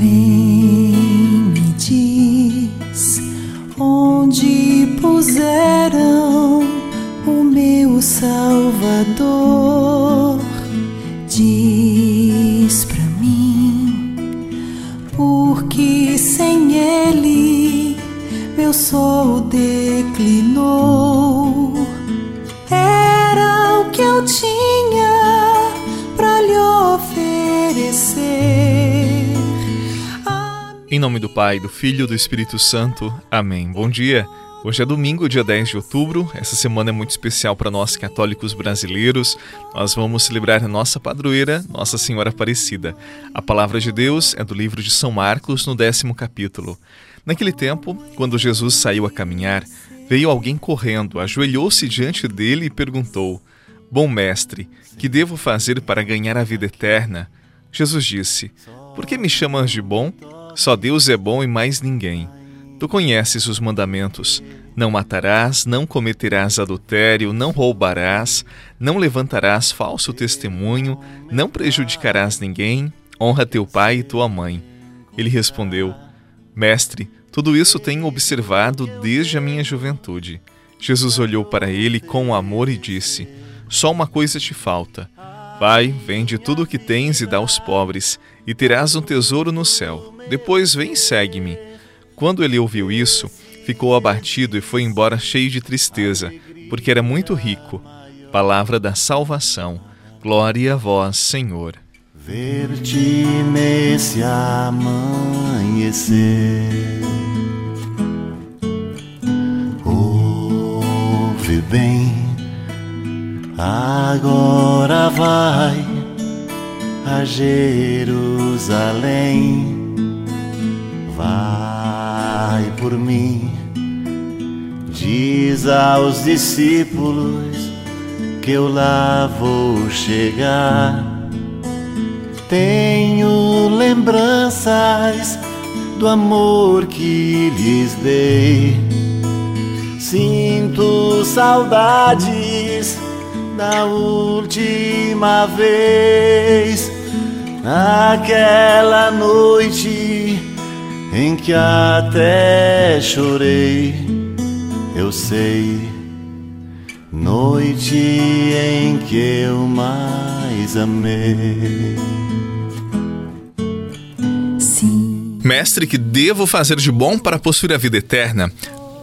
Vem, me diz onde puseram o meu Salvador. Diz pra mim, porque sem ele meu sol declinou. Era o que eu tinha pra lhe oferecer. Em nome do Pai, do Filho e do Espírito Santo. Amém. Bom dia. Hoje é domingo, dia 10 de outubro. Essa semana é muito especial para nós católicos brasileiros. Nós vamos celebrar a nossa padroeira, Nossa Senhora Aparecida. A palavra de Deus é do livro de São Marcos, no décimo capítulo. Naquele tempo, quando Jesus saiu a caminhar, veio alguém correndo, ajoelhou-se diante dele e perguntou: Bom mestre, que devo fazer para ganhar a vida eterna? Jesus disse: Por que me chamas de bom? Só Deus é bom e mais ninguém. Tu conheces os mandamentos: não matarás, não cometerás adultério, não roubarás, não levantarás falso testemunho, não prejudicarás ninguém, honra teu pai e tua mãe. Ele respondeu: Mestre, tudo isso tenho observado desde a minha juventude. Jesus olhou para ele com amor e disse: Só uma coisa te falta. Vai, vende tudo o que tens e dá aos pobres, e terás um tesouro no céu. Depois vem e segue-me. Quando ele ouviu isso, ficou abatido e foi embora cheio de tristeza, porque era muito rico. Palavra da salvação. Glória a vós, Senhor. Ver-te nesse amanhecer. Ouve bem, agora vai Jerusalém. Vai por mim. Diz aos discípulos que eu lá vou chegar. Tenho lembranças do amor que lhes dei. Sinto saudades da última vez, naquela noite em que até chorei, eu sei, noite em que eu mais amei. Sim. Mestre, que devo fazer de bom para possuir a vida eterna?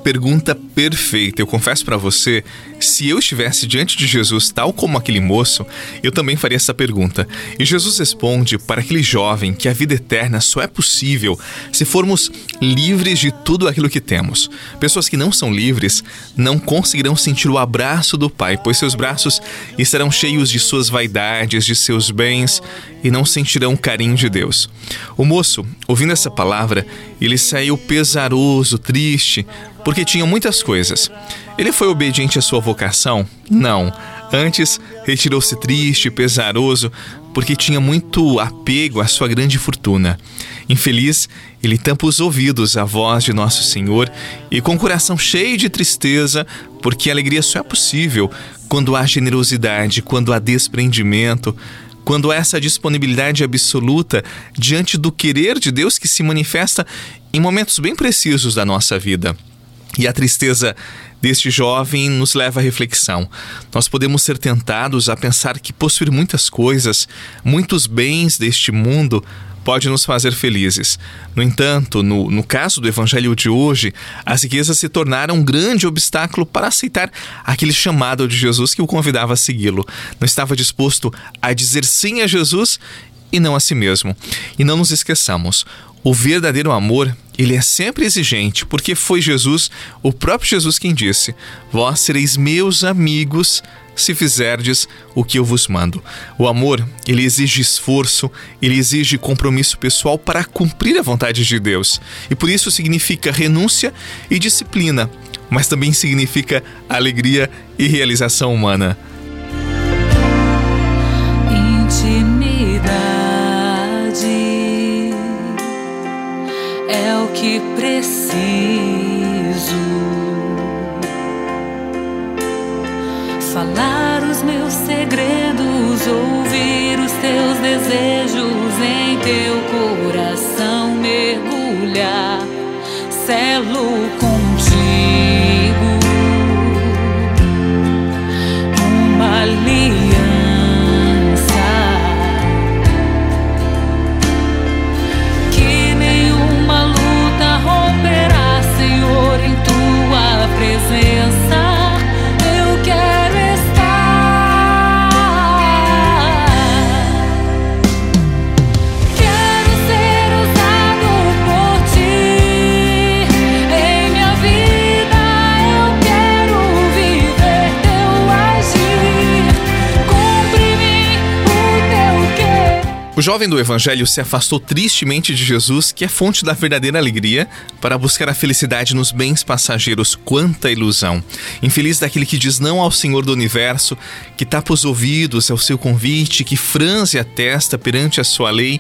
Pergunta perfeita. Eu confesso para você, se eu estivesse diante de Jesus tal como aquele moço, eu também faria essa pergunta. E Jesus responde para aquele jovem que a vida eterna só é possível se formos livres de tudo aquilo que temos. Pessoas que não são livres não conseguirão sentir o abraço do Pai, pois seus braços estarão cheios de suas vaidades, de seus bens e não sentirão o carinho de Deus. O moço, ouvindo essa palavra, ele saiu pesaroso, triste, porque tinha muitas coisas. Ele foi obediente à sua vocação? Não. Antes, retirou-se triste, pesaroso, porque tinha muito apego à sua grande fortuna. Infeliz, ele tampa os ouvidos à voz de Nosso Senhor e, com o coração cheio de tristeza, porque a alegria só é possível quando há generosidade, quando há desprendimento, quando há essa disponibilidade absoluta diante do querer de Deus que se manifesta em momentos bem precisos da nossa vida. E a tristeza deste jovem nos leva à reflexão. Nós podemos ser tentados a pensar que possuir muitas coisas, muitos bens deste mundo, pode nos fazer felizes. No entanto, no, no caso do evangelho de hoje, as riquezas se tornaram um grande obstáculo para aceitar aquele chamado de Jesus que o convidava a segui-lo. Não estava disposto a dizer sim a Jesus e não a si mesmo. E não nos esqueçamos, o verdadeiro amor, ele é sempre exigente, porque foi Jesus, o próprio Jesus quem disse: Vós sereis meus amigos se fizerdes o que eu vos mando. O amor, ele exige esforço, ele exige compromisso pessoal para cumprir a vontade de Deus. E por isso significa renúncia e disciplina, mas também significa alegria e realização humana. Preciso. Falar os meus segredos, ouvir os teus desejos em teu coração. mergulhar, selo contigo O jovem do evangelho se afastou tristemente de Jesus, que é fonte da verdadeira alegria, para buscar a felicidade nos bens passageiros. Quanta ilusão! Infeliz daquele que diz não ao Senhor do universo, que tapa os ouvidos ao seu convite, que franze a testa perante a sua lei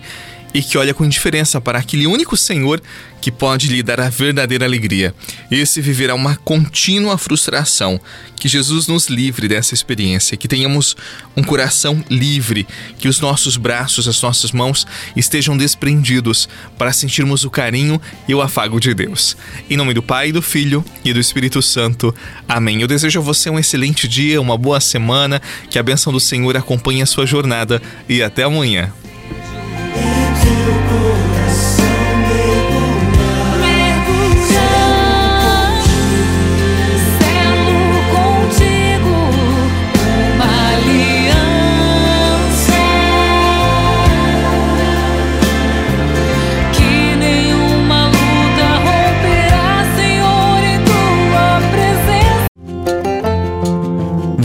e que olha com indiferença para aquele único Senhor que pode lhe dar a verdadeira alegria. Esse viverá uma contínua frustração. Que Jesus nos livre dessa experiência, que tenhamos um coração livre, que os nossos braços, as nossas mãos estejam desprendidos para sentirmos o carinho e o afago de Deus. Em nome do Pai, do Filho e do Espírito Santo. Amém. Eu desejo a você um excelente dia, uma boa semana, que a bênção do Senhor acompanhe a sua jornada e até amanhã.